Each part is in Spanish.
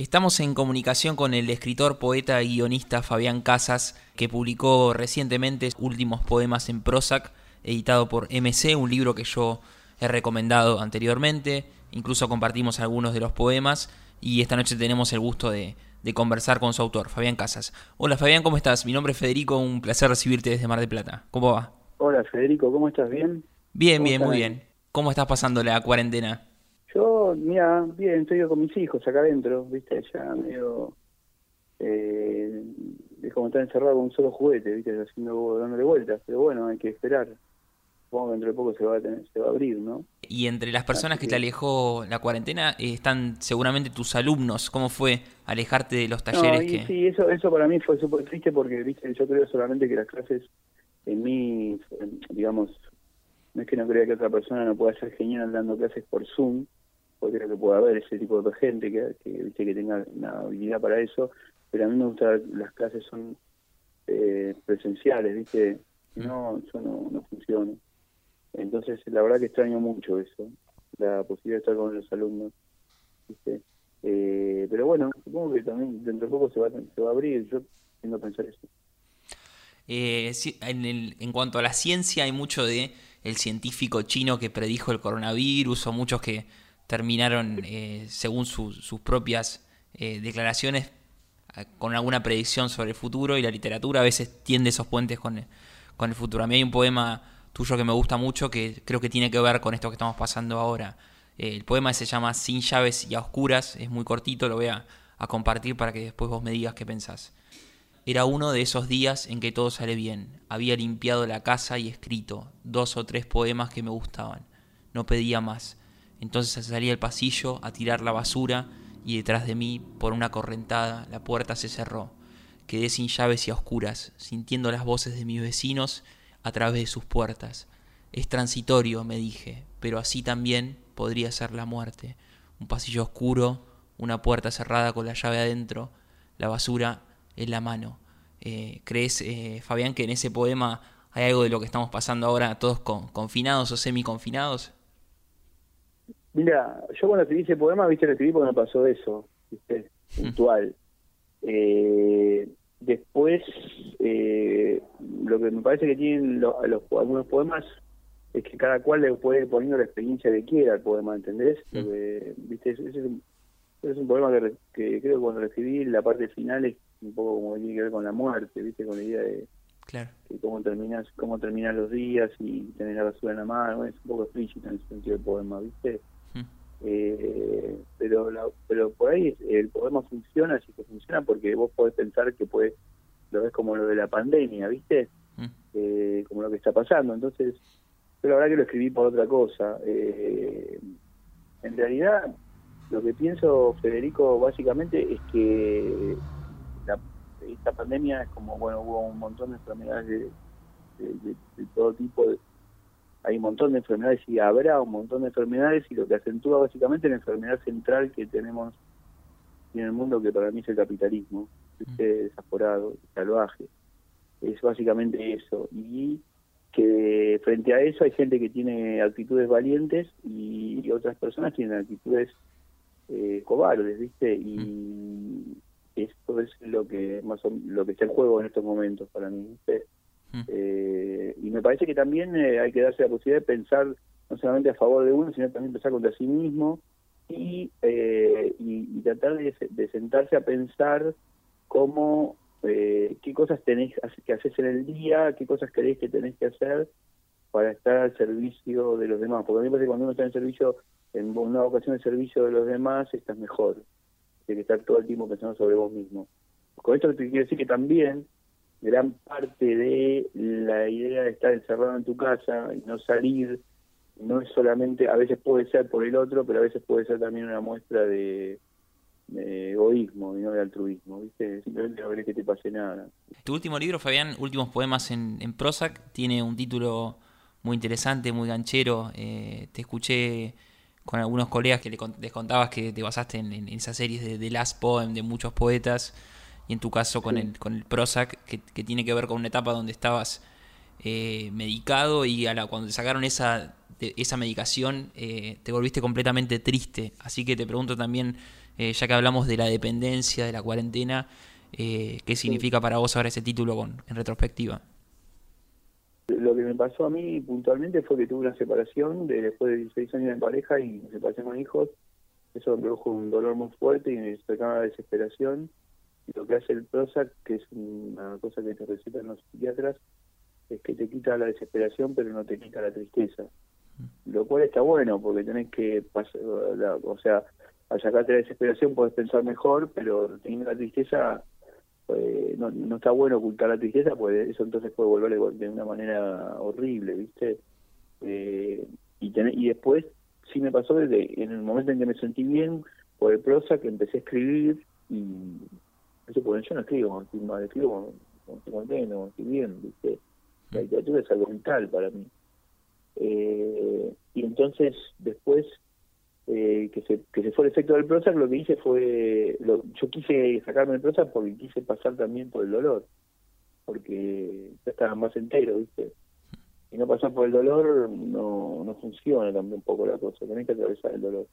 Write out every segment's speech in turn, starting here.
Estamos en comunicación con el escritor, poeta y guionista Fabián Casas, que publicó recientemente últimos poemas en Prozac, editado por MC, un libro que yo he recomendado anteriormente. Incluso compartimos algunos de los poemas y esta noche tenemos el gusto de, conversar con su autor, Fabián Casas. Hola Fabián, ¿cómo estás? Mi nombre es Federico, un placer recibirte desde Mar del Plata. ¿Cómo va? Hola Federico, ¿cómo estás? ¿Bien? Bien, bien, muy bien. ¿Cómo estás pasando la cuarentena? Yo, mira, bien, estoy con mis hijos acá adentro, viste, ya medio... Eh, es como estar encerrado con un solo juguete, viste, haciendo, dándole vueltas, pero bueno, hay que esperar. Supongo que dentro de poco se va a, tener, se va a abrir, ¿no? Y entre las personas que te alejó la cuarentena eh, están seguramente tus alumnos. ¿Cómo fue alejarte de los talleres? que... Sí, eso, eso para mí fue súper triste porque, viste, yo creo solamente que las clases en mí, digamos, no es que no crea que otra persona no pueda ser genial dando clases por Zoom, porque creo que puede haber ese tipo de gente que, que, que tenga una habilidad para eso, pero a mí me gusta las clases son eh, presenciales, ¿viste? No, eso no, no funciona. Entonces, la verdad que extraño mucho eso, la posibilidad de estar con los alumnos. Eh, pero bueno, supongo que también dentro de poco se va, se va a abrir, yo tengo que pensar eso. Eh, en, el, en cuanto a la ciencia, hay mucho de el científico chino que predijo el coronavirus o muchos que terminaron, eh, según sus propias eh, declaraciones, con alguna predicción sobre el futuro y la literatura a veces tiende esos puentes con el, con el futuro. A mí hay un poema tuyo que me gusta mucho que creo que tiene que ver con esto que estamos pasando ahora. Eh, el poema se llama Sin llaves y a oscuras, es muy cortito, lo voy a, a compartir para que después vos me digas qué pensás. Era uno de esos días en que todo sale bien. Había limpiado la casa y escrito dos o tres poemas que me gustaban. No pedía más. Entonces salí al pasillo a tirar la basura y detrás de mí, por una correntada, la puerta se cerró. Quedé sin llaves y a oscuras, sintiendo las voces de mis vecinos a través de sus puertas. Es transitorio, me dije, pero así también podría ser la muerte. Un pasillo oscuro, una puerta cerrada con la llave adentro, la basura en la mano. Eh, ¿Crees, eh, Fabián, que en ese poema hay algo de lo que estamos pasando ahora, todos confinados o semi-confinados? Mira, yo cuando escribí ese poema, viste, lo escribí porque me pasó eso, viste, puntual. Eh, después, eh, lo que me parece que tienen los, algunos poemas es que cada cual le puede ir poniendo la experiencia que quiera al poema, ¿entendés? viste, ese es, un, es un poema que, creo que cuando lo escribí, la parte final es un poco como que tiene que ver con la muerte, viste, con la idea de claro. cómo terminas cómo terminan los días y tener la basura en la mano, es un poco explícito en ese sentido del poema, viste. Eh, pero pero por ahí el poema funciona, sí que funciona porque vos podés pensar que puede, lo ves como lo de la pandemia, ¿viste? Mm. Eh, como lo que está pasando. Entonces, pero la verdad que lo escribí por otra cosa. Eh, en realidad, lo que pienso, Federico, básicamente es que esta pandemia es como, bueno, hubo un montón de enfermedades de, de todo tipo, de, hay un montón de enfermedades y habrá un montón de enfermedades y lo que acentúa básicamente la enfermedad central que tenemos en el mundo que para mí es el capitalismo, desaforado, salvaje. Es básicamente eso. Y que frente a eso hay gente que tiene actitudes valientes y, otras personas tienen actitudes eh, cobardes, ¿viste? Y esto es lo que más lo que está en juego en estos momentos para mí. ¿viste? Eh, y me parece que también eh, hay que darse la posibilidad de pensar no solamente a favor de uno, sino también pensar contra sí mismo y, eh, y, tratar de, sentarse a pensar cómo, qué cosas tenéis que hacer en el día, qué cosas creéis que tenéis que hacer para estar al servicio de los demás. Porque a mí me parece que cuando uno está en servicio, en una ocasión de servicio de los demás, estás mejor que estar todo el tiempo pensando sobre vos mismo. Con esto te quiero decir que también gran parte de la idea de estar encerrado en tu casa y no salir no es solamente, a veces puede ser por el otro, pero a veces puede ser también una muestra de, egoísmo y no de altruismo, ¿viste? Simplemente no querés que te pase nada. Tu último libro, Fabián, Últimos Poemas en, en Prozac, tiene un título muy interesante, muy ganchero. Eh, te escuché con algunos colegas que les contabas que te basaste en, en esas series de, de Last Poem de muchos poetas y en tu caso con, el, con el Prozac, que, tiene que ver con una etapa donde estabas eh, medicado y a la, cuando te sacaron esa esa medicación eh, te volviste completamente triste. Así que te pregunto también, eh, ya que hablamos de la dependencia, de la cuarentena, eh, ¿qué significa para vos ahora ese título con, en retrospectiva? Lo que me pasó a mí puntualmente fue que tuve una separación de, después de 16 años de pareja y me separé con hijos. Eso me produjo un dolor muy fuerte y me sacaba la desesperación. Lo que hace el Prozac, que es una cosa que te recetan los psiquiatras, es que te quita la desesperación pero no te quita la tristeza. Mm. Lo cual está bueno porque tenés que, pasar, o sea, al sacarte la desesperación puedes pensar mejor, pero teniendo la tristeza pues, no, no está bueno ocultar la tristeza, pues eso entonces puede volver de una manera horrible, ¿viste? Eh, y, y después sí me pasó desde en el momento en que me sentí bien por el prosa que empecé a escribir y eso porque yo no escribo estoy mal, escribo contento, cuando estoy bien, ¿viste? La literatura es algo vital para mí. Eh, y entonces después eh, que, se, que se fue el efecto del Prozac, lo que hice fue, lo, yo quise sacarme el Prozac porque quise pasar también por el dolor, porque ya estaba más entero, ¿viste? Y no pasar por el dolor no, no funciona también un poco la cosa, tenés que atravesar el dolor.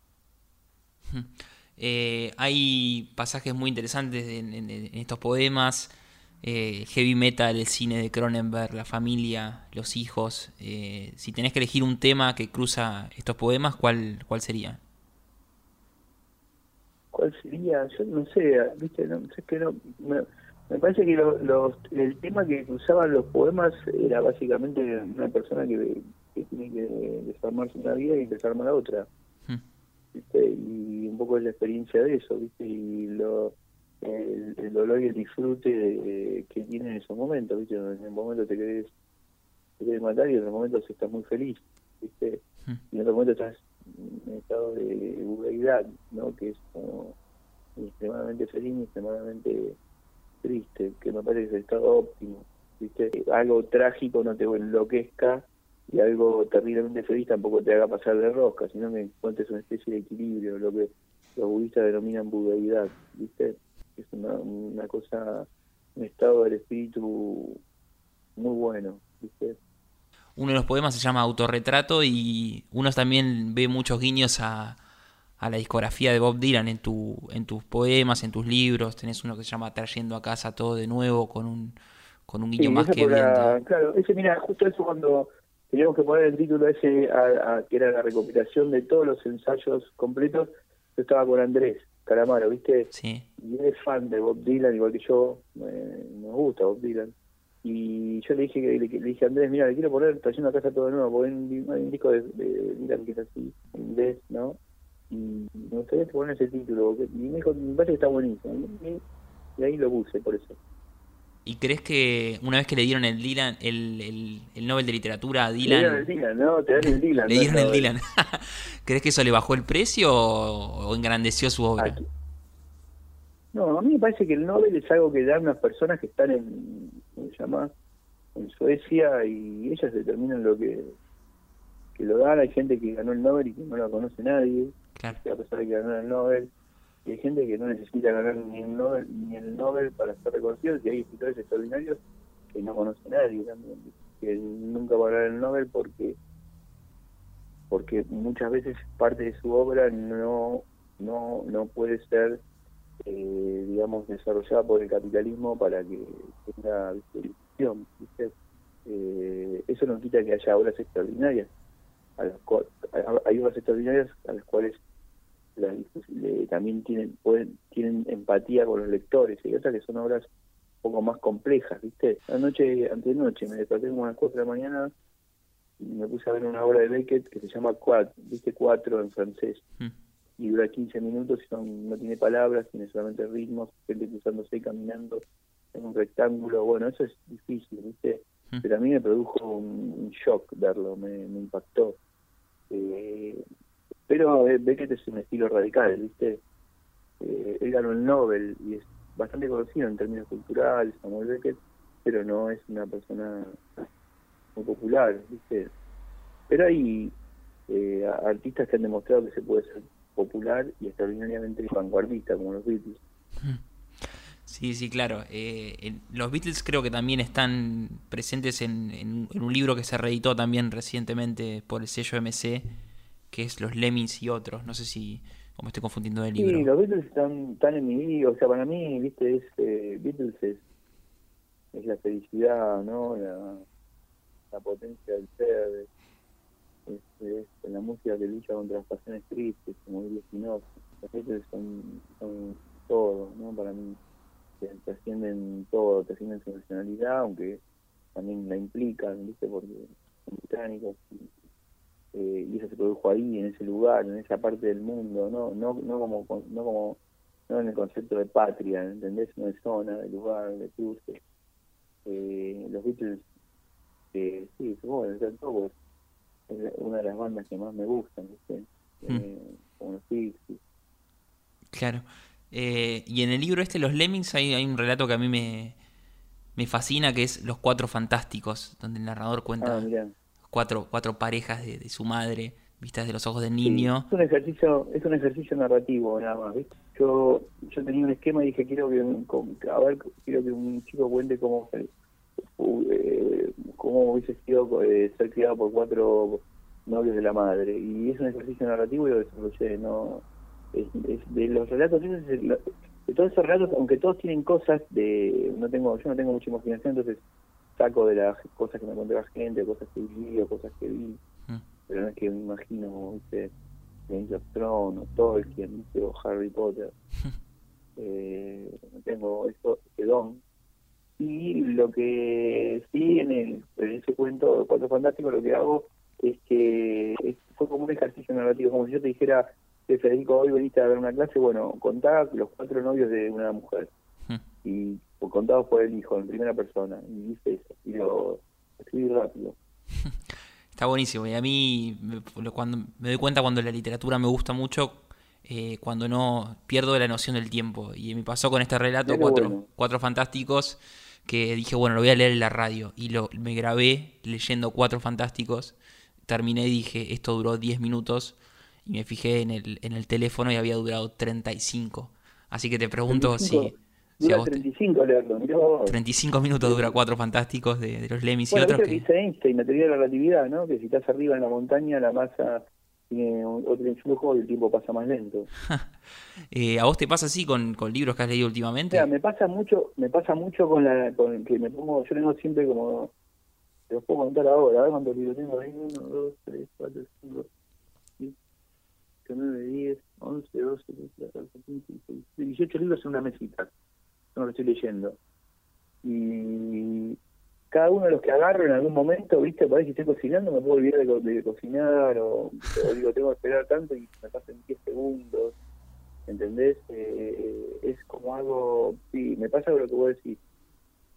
Eh, hay pasajes muy interesantes en estos poemas eh, heavy metal, el cine de Cronenberg, la familia, los hijos. Eh, si tenés que elegir un tema que cruza estos poemas, ¿cuál, cuál sería? ¿Cuál sería? Yo no sé, ¿viste? No, sé que no, me, parece que el tema que cruzaban los poemas era básicamente una persona que, tiene que desarmarse una vida y desarmar la otra. Hmm. ¿viste? Y un poco es la experiencia de eso, ¿viste? Y lo el, dolor y el disfrute que tiene en esos momentos, ¿viste? En el momento te querés, te matar y en otro momento estás muy feliz, ¿viste? Hmm. Y en otro momento estás en un estado de vulgaridad, ¿no? Que es como extremadamente feliz y extremadamente triste, que me parece que es el estado óptimo, ¿viste? Algo trágico no te enloquezca y algo terriblemente feliz tampoco te haga pasar de rosca, sino que encuentres una especie de equilibrio, lo que los budistas denominan budeidad, ¿viste? es una, una cosa, un estado del espíritu muy bueno, ¿viste? Uno de los poemas se llama Autorretrato y uno también ve muchos guiños a, a la discografía de Bob Dylan en, tu, en tus poemas, en tus libros. Tenés uno que se llama Trayendo a casa todo de nuevo con un, con un guiño más que Claro, ese, mira, justo eso cuando teníamos que poner el título ese, a, que era la recopilación de todos los ensayos completos, yo estaba con Andrés Calamaro, ¿viste? Sí. Y él es fan de Bob Dylan, igual que yo, me gusta Bob Dylan. Y yo le dije que le, dije a Andrés, mira, le quiero poner trayendo a casa todo de nuevo, porque hay un, disco de, Dylan que es así, en inglés, ¿no? Y me gustaría poner ese título, porque, y me dijo, me parece que está buenísimo. y ahí lo puse, por eso. ¿Y crees que una vez que le dieron el Dylan, el, el, Nobel de Literatura a Dylan... Le dieron el Dylan, ¿no? Te dan el Dylan. le dieron el Dylan. ¿Crees que eso le bajó el precio o, engrandeció su obra? No, a mí me parece que el Nobel es algo que dan unas personas que están en, ¿cómo se llama? En Suecia y ellas determinan lo que, que lo dan. Hay gente que ganó el Nobel y que no lo conoce nadie. Claro. a pesar de que ganó el Nobel y hay gente que no necesita ganar ni el Nobel, ni el Nobel para ser reconocidos y hay escritores extraordinarios que no conoce nadie que nunca van a ganar el Nobel porque porque muchas veces parte de su obra no no no puede ser eh, digamos desarrollada por el capitalismo para que tenga distribución eh, eso no quita que haya obras extraordinarias a las hay obras extraordinarias a las cuales también tienen pueden, tienen empatía con los lectores y otras que son obras un poco más complejas, ¿viste? Anoche, noche me desperté como a las 4 de la mañana y me puse a ver una obra de Beckett que se llama Quat, ¿viste? Cuatro en francés. Hmm. Y dura 15 minutos y son, no tiene palabras, tiene solamente ritmos, gente cruzándose y caminando en un rectángulo. Bueno, eso es difícil, ¿viste? Hmm. Pero a mí me produjo un, shock verlo, me, me impactó. Eh, pero eh, Beckett es un estilo radical, ¿viste? Eh, él ganó el Nobel y es bastante conocido en términos culturales, Samuel Beckett, pero no es una persona muy popular, ¿viste? Pero hay eh, artistas que han demostrado que se puede ser popular y extraordinariamente vanguardista, como los Beatles. Sí, sí, claro. Eh, los Beatles creo que también están presentes en, un libro que se reeditó también recientemente por el sello MC, que es Los Lemmings y otros. No sé si o me estoy confundiendo de libro. Sí, los Beatles están, en mi vida. O sea, para mí, viste, es, eh, Beatles es, es la felicidad, ¿no? La, la potencia del ser, es, la música que lucha contra las pasiones tristes, como dice Spinoza. Los Beatles son, son todo, ¿no? Para mí te ascienden todo, te ascienden su nacionalidad, aunque también la implican, ¿viste? Porque son británicos eh, y, eso se produjo ahí, en ese lugar, en esa parte del mundo, no no no como no como no en el concepto de patria, ¿entendés? No de zona, de lugar, de cruce. Eh, los Beatles, eh, sí, supongo que todo es una de las bandas que más me gustan, ¿viste? Hmm. Eh, como los Pixies. Claro. Eh, y en el libro este, Los Lemmings, hay, hay un relato que a mí me, me fascina, que es Los Cuatro Fantásticos, donde el narrador cuenta ah, cuatro, cuatro parejas de, su madre, vistas de los ojos del niño. es un ejercicio, es un ejercicio narrativo nada más, Yo, yo tenía un esquema y dije quiero que, a ver, quiero que un chico cuente cómo, eh, cómo hubiese sido eh, ser criado por cuatro novios de la madre. Y es un ejercicio narrativo y lo desarrollé, no de los relatos, de todos esos relatos, aunque todos tienen cosas de, no tengo, yo no tengo mucha imaginación, entonces saco de las cosas que me conté la gente, cosas que vi o cosas que vi, mm. pero no es que me imagino, ¿viste? Game of Thrones o Tolkien, o Harry Potter. eh, tengo eso, ese don. Y lo que sí en, el, en ese cuento de Cuatro Fantásticos lo que hago es que fue como un ejercicio narrativo, como si yo te dijera, Federico, hoy veniste a ver una clase, bueno, contá los cuatro novios de una mujer. Hmm. Y contados por el hijo, en primera persona. Y dice eso. Y lo escribí rápido. Está buenísimo. Y a mí, cuando me doy cuenta cuando la literatura me gusta mucho, eh, cuando no pierdo la noción del tiempo. Y me pasó con este relato, cuatro, cuatro fantásticos, que dije, bueno, lo voy a leer en la radio. Y lo, me grabé leyendo cuatro fantásticos. Terminé y dije, esto duró 10 minutos y me fijé en el, en el teléfono y había durado 35. Así que te pregunto si... Dura 35, Leandro. 35 minutos dura Cuatro Fantásticos de, los Lemmings y otros. que dice Einstein, la teoría de la relatividad, ¿no? Que si estás arriba en la montaña, la masa tiene otro influjo y el tiempo pasa más lento. eh, ¿A vos te pasa así con, con libros que has leído últimamente? me pasa mucho, me pasa mucho con la, con que me pongo, yo tengo siempre como, te los puedo contar ahora, a ver cuántos libros tengo ahí, 1, 2, 3, 4, 5, 9, 10, 11, 12, 13, 14, 15, 16, 18 libros en una mesita. No lo estoy leyendo. Y cada uno de los que agarro en algún momento, viste, parece que estoy cocinando, me puedo olvidar de, cocinar o, digo, tengo que esperar tanto y me pasan 10 segundos. ¿Entendés? Eh, es como algo, sí, me pasa lo que vos decís.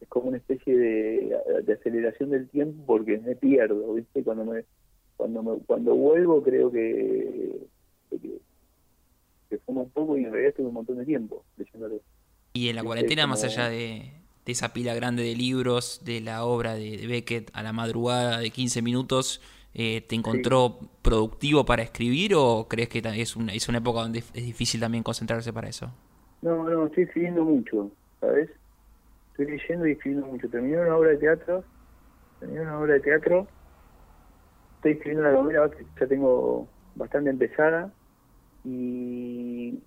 Es como una especie de, de aceleración del tiempo porque me pierdo, ¿viste? Cuando me cuando me, cuando vuelvo creo que que, que fumo un poco y en realidad estuve un montón de tiempo leyéndolo. Y en la cuarentena, más allá de, esa pila grande de libros, de la obra de, Beckett a la madrugada de 15 minutos, eh, ¿te encontró productivo para escribir o crees que es una, es una época donde es difícil también concentrarse para eso? No, no, estoy escribiendo mucho, ¿sabes? Estoy leyendo y escribiendo mucho. Terminé una obra de teatro, terminé una obra de teatro, estoy escribiendo una novela que ya tengo bastante empezada y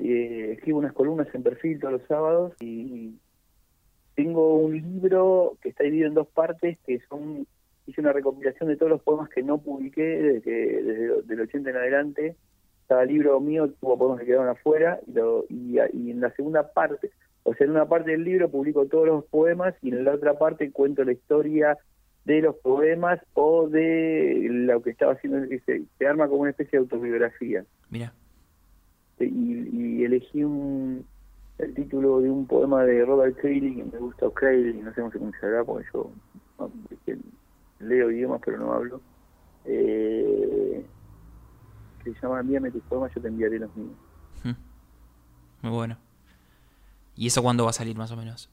eh, escribo unas columnas en perfil todos los sábados y tengo un libro que está dividido en dos partes que son hice una recopilación de todos los poemas que no publiqué desde, que, desde el 80 en adelante cada libro mío tuvo poemas que quedaron afuera y, lo, y, y en la segunda parte o sea en una parte del libro publico todos los poemas y en la otra parte cuento la historia de los poemas o de lo que estaba haciendo, se, se arma como una especie de autobiografía. Mira. Y, elegí un, el título de un poema de Robert Cayley, que me gusta, o Cayley, no sé cómo se pronunciará, porque yo leo idiomas pero no hablo, eh, que se llama Envíame tus poemas, yo te enviaré los míos. Muy bueno. ¿Y eso cuándo va a salir más o menos?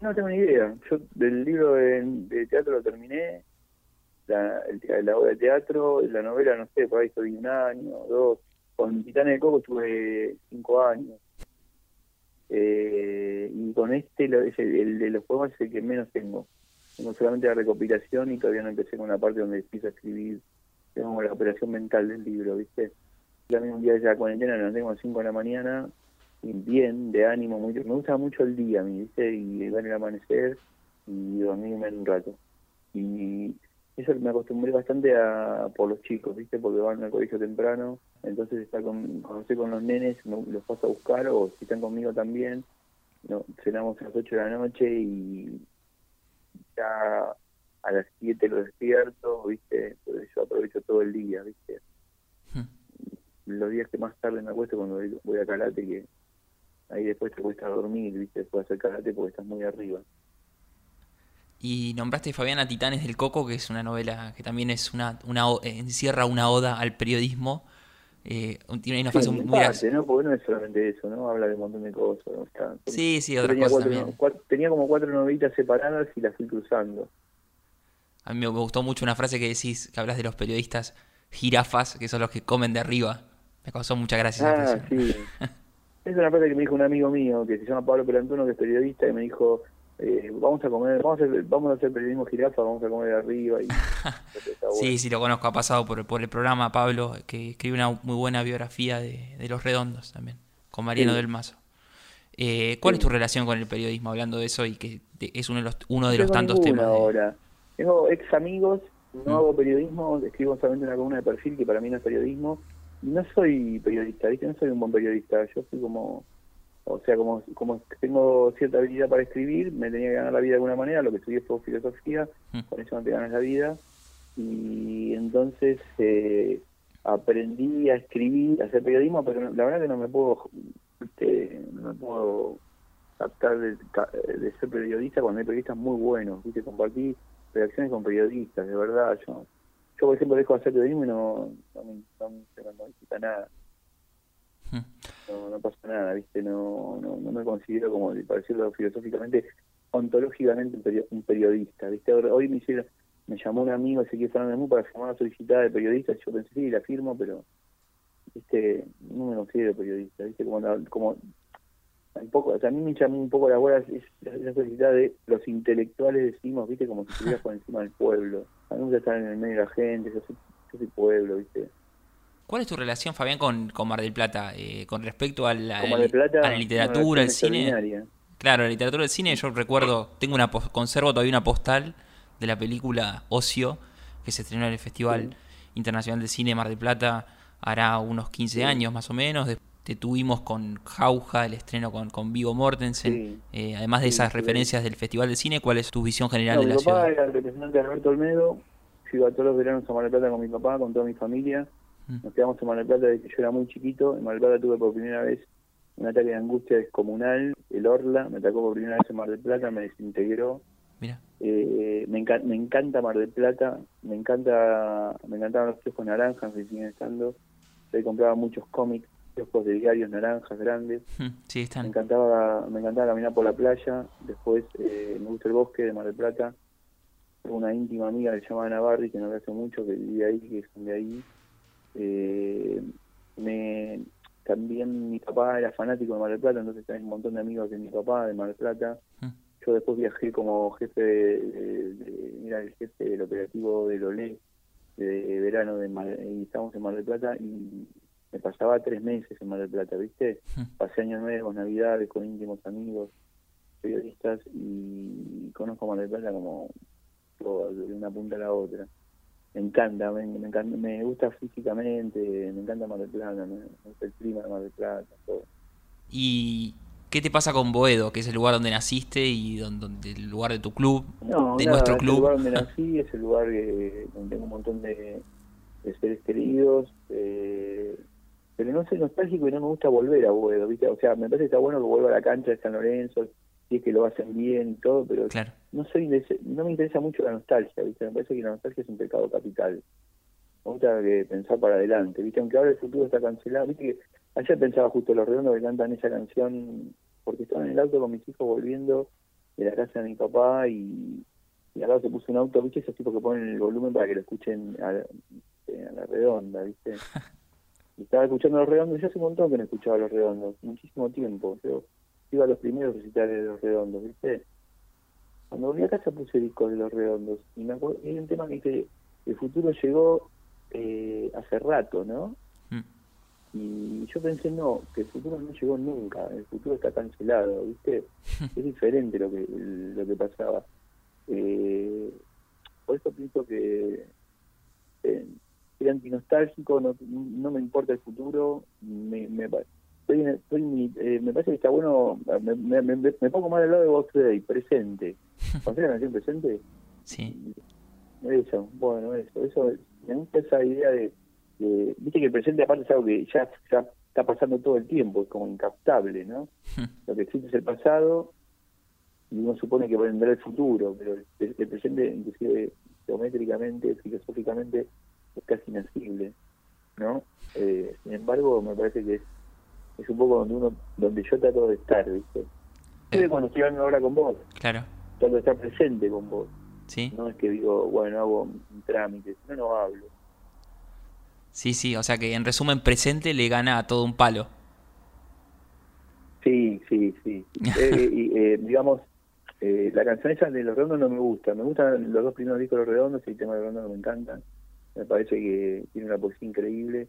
No tengo ni idea. Yo del libro de, teatro lo terminé, la, la obra de teatro, la novela, no sé, por ahí estoy un año, dos. Con Titán de Coco tuve cinco años. Eh, con este, el, de los poemas es el que menos tengo. Tengo solamente la recopilación y todavía no empecé con la parte donde empiezo a escribir. Tengo la operación mental del libro, ¿viste? También un día de la cuarentena, lo tengo a las 5 de la mañana, y bien, de ánimo, mucho. me gusta mucho el día, ¿viste? Y ver el amanecer y dormirme un rato. Y eso me acostumbré bastante a por los chicos, ¿viste? Porque van al colegio temprano, entonces está con, cuando estoy con los nenes los paso a buscar o si están conmigo también, no, cenamos a las 8 de la noche y ya a las 7 lo despierto, ¿viste? Yo aprovecho todo el día, ¿viste? Hmm. Los días que más tarde me acuesto cuando voy a karate, que ahí después te cuesta dormir, ¿viste? Después de hacer karate porque estás muy arriba. Y nombraste Fabiana Titanes del Coco, que es una novela que también es una, una encierra una oda al periodismo. Eh, tiene una fase muy parte, ¿no? Porque no es solamente eso, ¿no? Habla de un montón de cosas. sí, sí, otras cosas también. tenía como cuatro novelitas separadas y las fui cruzando. A mí me gustó mucho una frase que decís, que hablas de los periodistas jirafas, que son los que comen de arriba. Me causó mucha gracia. Ah, sí. es una frase que me dijo un amigo mío, que se llama Pablo Perantuno, que es periodista, y me dijo, eh, vamos a comer, vamos a, hacer, vamos a hacer periodismo jirafa, vamos a comer arriba. Y, Sí, sí, lo conozco, ha pasado por, por el programa Pablo, que escribe una muy buena biografía de, de Los Redondos también, con Mariano del Mazo. Eh, ¿Cuál es tu relación con el periodismo, hablando de eso y que es uno de los, uno de los tantos temas? ahora. Tengo ex amigos, no mm. hago periodismo, escribo solamente una columna de perfil que para mí no es periodismo. No soy periodista, ¿viste? No soy un buen periodista, yo soy como o sea, como, como tengo cierta habilidad para escribir, me tenía que ganar la vida de alguna manera, lo que estudié fue filosofía, mm. con eso no te ganas la vida, y entonces eh, aprendí a escribir, a hacer periodismo, pero la verdad que no me puedo, este, no me puedo captar de, ser periodista cuando hay periodistas muy buenos, ¿viste? compartí redacciones con periodistas, de verdad, yo yo por ejemplo dejo de hacer periodismo y no, no, me, no, no, nada no, no pasa nada, ¿viste? No, no, no me considero, como para decirlo filosóficamente, ontológicamente un periodista, ¿viste? Hoy me hicieron, me llamó un amigo Ezequiel Fernández para firmar una solicitada de periodista, yo pensé, sí, la firmo, pero, ¿viste? No me considero periodista, ¿viste? Como, como un poco, o sea, a mí me llamó un poco la bola es la solicitada de los intelectuales decimos, ¿viste? Como si estuvieras por encima del pueblo. A mí me gusta estar en el medio de la gente, yo soy, yo soy pueblo, ¿viste? ¿Cuál es tu relación, Fabián, con, con Mar del Plata? Eh, con respecto a la, a la literatura, al cine. Claro, la literatura del cine, yo recuerdo, tengo una conservo todavía una postal de la película Ocio, que se estrenó en el Festival Internacional de Cine Mar del Plata hará unos 15 años más o menos. Te tuvimos con Jauja, el estreno con, con Vigo Mortensen. Eh, además de esas referencias del Festival de Cine, ¿cuál es tu visión general de la ciudad? Mi papá era el representante Alberto Olmedo. Fui todos los veranos a Mar del Plata con mi papá, con toda mi familia. Mm. Nos quedamos en Mar del Plata desde que yo era muy chiquito. En Mar del Plata tuve por primera vez un ataque de angustia descomunal. El Orla me atacó por primera vez en Mar del Plata, me desintegró. Mira. Eh, me, me encanta Mar del Plata, me encanta me encantaban los kioscos naranjas que siguen estando. Yo compraba muchos cómics, kioscos de diarios naranjas grandes. Mm, sí, están. Me encantaba, me encantaba caminar por la playa. Después eh, me gusta el bosque de Mar del Plata. Tengo una íntima amiga que se llama Ana Barri, que no hace mucho, que vive ahí, que son de ahí eh, me, también mi papá era fanático de Mar del Plata, entonces tenía un montón de amigos de mi papá de Mar del Plata. Mm. Yo después viajé como jefe, de, mira, el jefe del operativo del OLE de verano de y estábamos en Mar del Plata y me pasaba tres meses en Mar del Plata, ¿viste? Mm. Pasé años nuevos, navidades con íntimos amigos, periodistas y conozco Mar del Plata como de una punta a la otra me encanta, me, encanta, me gusta físicamente, me encanta Mar del Plata, me, gusta el clima de Mar del Plata, todo. ¿Y qué te pasa con Boedo, que es el lugar donde naciste y donde, el lugar de tu club, de nuestro club? Es el lugar donde nací, es el lugar donde tengo un montón de, seres queridos, eh, pero no soy nostálgico y no me gusta volver a Boedo, ¿viste? O sea, me parece que está bueno que vuelva a la cancha de San Lorenzo, si es que lo hacen bien y todo, pero no soy no me interesa mucho la nostalgia, ¿viste? Me parece que la nostalgia es un pecado capital. Me gusta que pensar para adelante, ¿viste? Aunque ahora el futuro está cancelado, ¿viste? Que ayer pensaba justo los redondos que cantan esa canción porque estaba en el auto con mis hijos volviendo de la casa de mi papá y, y al lado se puso un auto, ¿viste? Esos tipos que ponen el volumen para que lo escuchen a, la redonda, ¿viste? y estaba escuchando los redondos, yo hace un montón que no escuchaba los redondos, muchísimo tiempo. Yo iba a los primeros recitales de Los Redondos, ¿viste? Cuando volví a casa puse discos de Los Redondos y me acuerdo, hay un tema que dice, el futuro llegó eh, hace rato, ¿no? Mm. Y yo pensé, no, que el futuro no llegó nunca, el futuro está cancelado, ¿viste? es diferente lo que, lo que pasaba. Eh, por eso pienso que eh, soy antinostálgico, no, no me importa el futuro, me, me, eh, me parece que está bueno, me, me, me, pongo más del lado de vos Day, presente. ¿Conoces la canción presente? Sí. Eso, bueno, eso, eso, me gusta esa idea de, viste que el presente aparte es algo que ya, ya está pasando todo el tiempo, es como incaptable, ¿no? Lo que existe es el pasado y uno supone que vendrá el futuro, pero el, el presente, inclusive geométricamente, filosóficamente, es casi inacible, ¿no? Eh, sin embargo, me parece que es, es un poco donde uno donde yo trato de estar, ¿viste? Eh. cuando estoy hablando ahora con vos. Claro. Trato de estar presente con vos. Sí. No es que digo, bueno, hago un trámite, no, no hablo. Sí, sí, o sea que en resumen, presente le gana a todo un palo. Sí, sí, sí. eh, y, eh, digamos, eh, la canción esa de Los Redondos no me gusta. Me gustan los dos primeros discos de Los Redondos y el tema de Los Redondos me encanta. Me parece que tiene una poesía increíble.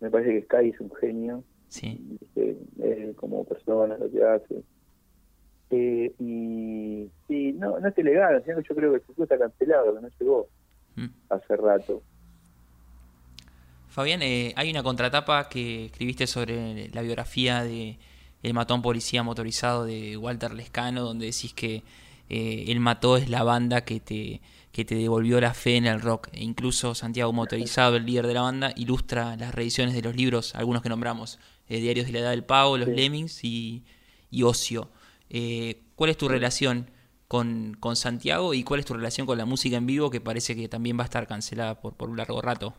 Me parece que Sky es un genio. Sí. Eh, como persona, lo que hace. Eh, y sí, no, no es ilegal, sino que yo creo que el futuro está cancelado, que no llegó mm. hace rato. Fabián, eh, hay una contratapa que escribiste sobre la biografía de el matón policía motorizado de Walter Lescano, donde decís que eh, El Mató es la banda que te, que te devolvió la fe en el rock. E incluso Santiago Motorizado, el líder de la banda, ilustra las reediciones de los libros, algunos que nombramos, eh, Diarios de la Edad del Pavo, Los Lemmings y, Ocio. Eh, ¿Cuál es tu relación con, con, Santiago y cuál es tu relación con la música en vivo que parece que también va a estar cancelada por, por un largo rato?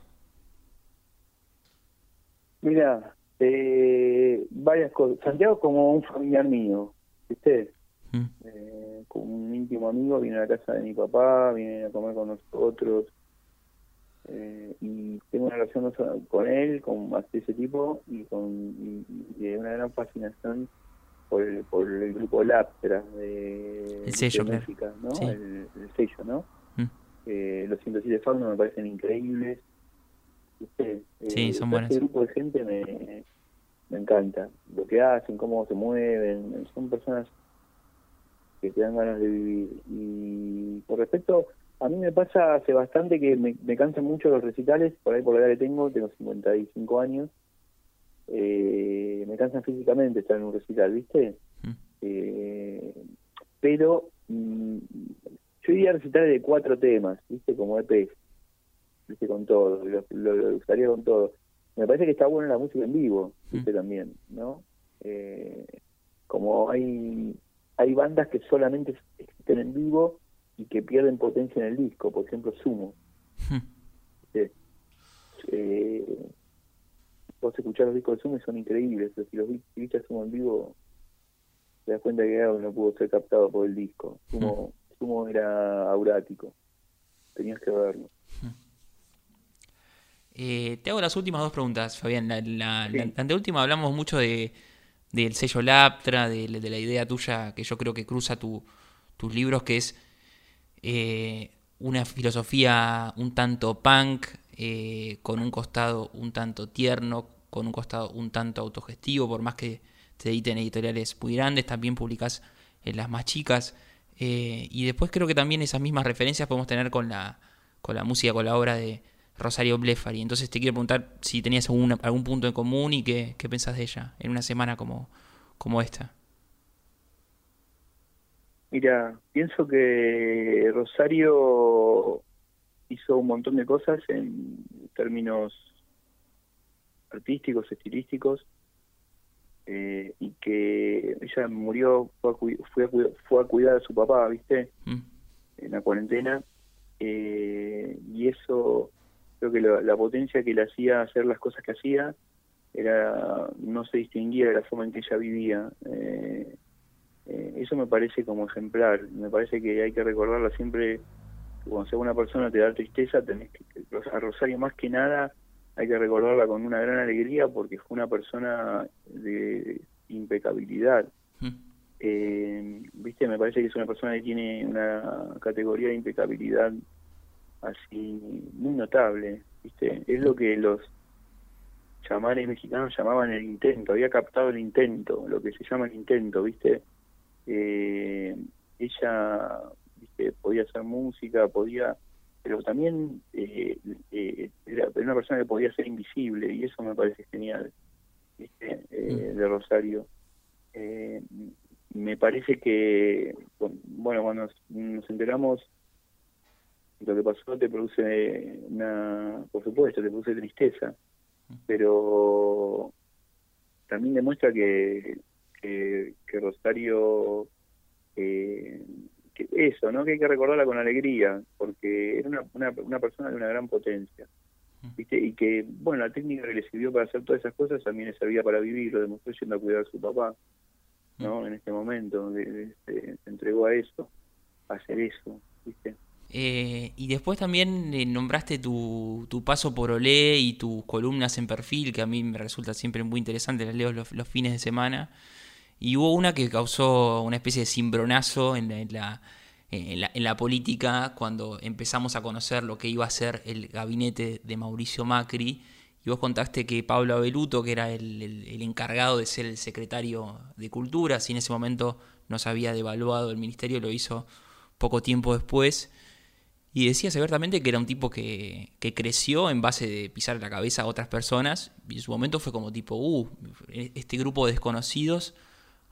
Mira, eh, varias cosas. Santiago como un familiar mío, ¿viste? Mm. Eh, como un íntimo amigo, viene a la casa de mi papá, viene a comer con nosotros. Eh, y tengo una relación con él, con ese tipo, y con y, una gran fascinación por el, por el grupo Laptra de, el sello, música, ¿no? El, sello, ¿no? Mm. Eh, los 107 Faunos me parecen increíbles sí, son buenas. Este grupo de gente me, me encanta. Lo que hacen, cómo se mueven, son personas que te dan ganas de vivir. Y por respecto, a mí me pasa hace bastante que me, me cansan mucho los recitales, por ahí por la edad que tengo, tengo 55 años. Eh, me cansan físicamente estar en un recital, ¿viste? Mm. Eh, pero mm, yo iría a recitales de cuatro temas, ¿viste? Como EP con todo, lo, lo, usaría con todo. Me parece que está bueno la música en vivo, ¿viste? Mm. También, ¿no? Eh, como hay hay bandas que solamente existen en vivo y que pierden potencia en el disco, por ejemplo Sumo. Mm. Eh, vos escuchás los discos de Sumo y son increíbles, pero si los viste Sumo en vivo, te das cuenta que algo no pudo ser captado por el disco. Sumo, mm. Sumo era aurático, tenías que verlo. Eh, te hago las últimas dos preguntas, Fabián. La, la, anteúltima hablamos mucho de, del sello Laptra, de, la idea tuya que yo creo que cruza tu, tus libros, que es eh, una filosofía un tanto punk, eh, con un costado un tanto tierno, con un costado un tanto autogestivo, por más que te editen editoriales muy grandes, también publicas en las más chicas. y después creo que también esas mismas referencias podemos tener con la, con la música, con la obra de, Rosario Blefari. Entonces te quiero preguntar si tenías algún, algún punto en común y qué, qué pensás de ella en una semana como, como esta. Mira, pienso que Rosario hizo un montón de cosas en términos artísticos, estilísticos, eh, y que ella murió, fue a, fue, a, cuidar a su papá, ¿viste? Mm. En la cuarentena. Eh, y eso creo que la, potencia que le hacía hacer las cosas que hacía era no se distinguía de la forma en que ella vivía. Eh, eh, eso me parece como ejemplar. Me parece que hay que recordarla siempre. Cuando sea una persona te da tristeza, tenés que, a Rosario más que nada hay que recordarla con una gran alegría porque fue una persona de impecabilidad. Eh, viste, me parece que es una persona que tiene una categoría de impecabilidad así muy notable, viste, es lo que los chamanes mexicanos llamaban el intento, había captado el intento, lo que se llama el intento, viste, eh, ella viste, podía hacer música, podía, pero también eh, eh, era una persona que podía ser invisible y eso me parece genial, viste, mm. de Rosario. me parece que, bueno, cuando nos enteramos lo que pasó te produce una, por supuesto, te produce tristeza, pero también demuestra que, que, Rosario, eh, que eso, ¿no? Que hay que recordarla con alegría, porque era una, una, una persona de una gran potencia. ¿Viste? Y que, bueno, la técnica que le sirvió para hacer todas esas cosas también le servía para vivir, lo demostró yendo a cuidar a su papá, ¿no? En este momento, se entregó a eso, a hacer eso, ¿viste? Eh, y después también eh, nombraste tu, tu, paso por Olé y tus columnas en perfil, que a mí me resulta siempre muy interesante, las leo los, fines de semana. Y hubo una que causó una especie de cimbronazo en la, en la, en la, política cuando empezamos a conocer lo que iba a ser el gabinete de Mauricio Macri. Y vos contaste que Pablo Abeluto, que era el, el, encargado de ser el secretario de Cultura, si en ese momento no se había devaluado el ministerio, lo hizo poco tiempo después. Y decías abiertamente que era un tipo que, creció en base de pisar la cabeza a otras personas. Y en su momento fue como tipo, uh, este grupo de desconocidos,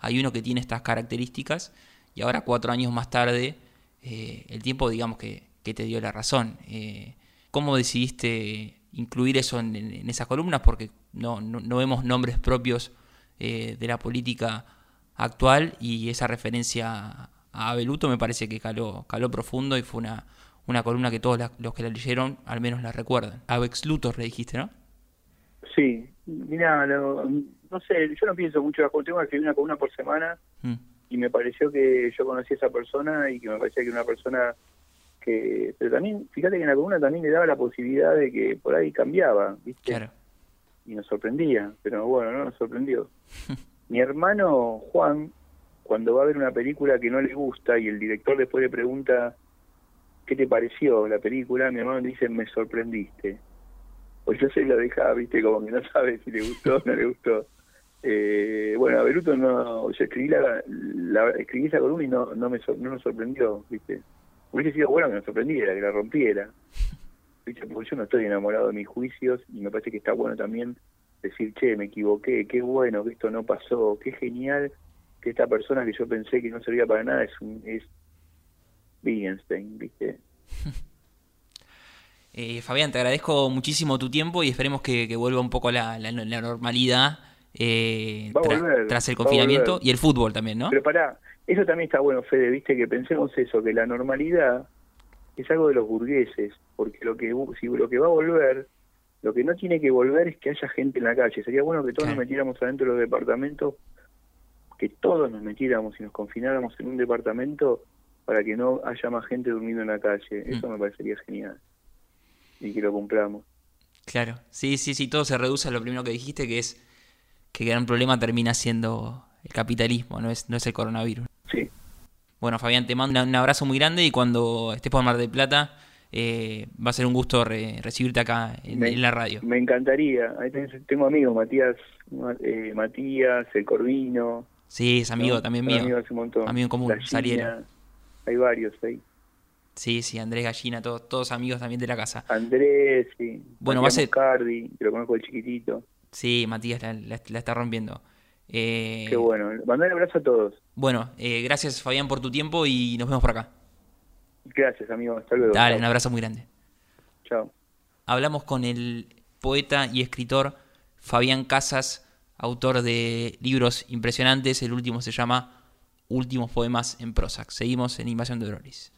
hay uno que tiene estas características. Y ahora, cuatro años más tarde, eh, el tiempo, digamos, que, te dio la razón. Eh, ¿Cómo decidiste incluir eso en, esas columnas? Porque no, no, vemos nombres propios eh, de la política actual y esa referencia a Abeluto me parece que caló, caló profundo y fue una una columna que todos los que la leyeron al menos la recuerdan. Avex Luthor le dijiste, ¿no? Sí, mira, no sé, yo no pienso mucho, tengo que escribir una columna por semana mm. y me pareció que yo conocí a esa persona y que me parecía que era una persona que, pero también, fíjate que en la columna también le daba la posibilidad de que por ahí cambiaba, ¿viste? Claro. Y nos sorprendía, pero bueno, no nos sorprendió. Mi hermano Juan, cuando va a ver una película que no le gusta y el director después le pregunta ¿qué te pareció la película? Mi hermano dice, me sorprendiste. Pues yo se lo dejaba, viste, como que no sabe si le gustó o no le gustó. Eh, bueno, a Beruto no, yo escribí la, la escribí esa columna y no, no me no nos sorprendió, viste. Hubiese sido bueno que nos sorprendiera, que la rompiera. ¿Viste? Porque yo no estoy enamorado de mis juicios y me parece que está bueno también decir, che, me equivoqué, qué bueno que esto no pasó, qué genial que esta persona que yo pensé que no servía para nada es, un, es Wittgenstein, ¿viste? Eh, Fabián, te agradezco muchísimo tu tiempo y esperemos que, vuelva un poco la, la, normalidad eh, tras el confinamiento y el fútbol también, ¿no? Pero pará, eso también está bueno, Fede, viste, que pensemos eso, que la normalidad es algo de los burgueses, porque lo que, si lo que va a volver, lo que no tiene que volver es que haya gente en la calle. Sería bueno que todos nos metiéramos adentro de los departamentos, que todos nos metiéramos y nos confináramos en un departamento para que no haya más gente durmiendo en la calle. Mm. Eso me parecería genial. Y que lo cumplamos. Claro, sí, sí, sí, todo se reduce a lo primero que dijiste, que es que gran problema termina siendo el capitalismo, no es, no es el coronavirus. Sí. Bueno, Fabián, te mando un abrazo muy grande y cuando estés por Mar del Plata, eh, va a ser un gusto recibirte acá en, la radio. Me encantaría. Ahí tengo amigos, Matías, eh, Matías, el Corvino. Sí, es amigo también mío. Amigo, hace un montón. amigo en común, Saliera hay varios ahí. Sí, sí, Andrés Gallina, todos, todos amigos también de la casa. Andrés, sí. Bueno, va a ser... Cardi, que lo conozco el chiquitito. Sí, Matías la, está rompiendo. Eh... Qué bueno. Mandar un abrazo a todos. Bueno, eh, gracias Fabián por tu tiempo y nos vemos por acá. Gracias, amigo. Hasta luego. Dale, un abrazo muy grande. Chao. Hablamos con el poeta y escritor Fabián Casas, autor de libros impresionantes. El último se llama últimos poemas en Prozac. Seguimos en Invasión de Brolis.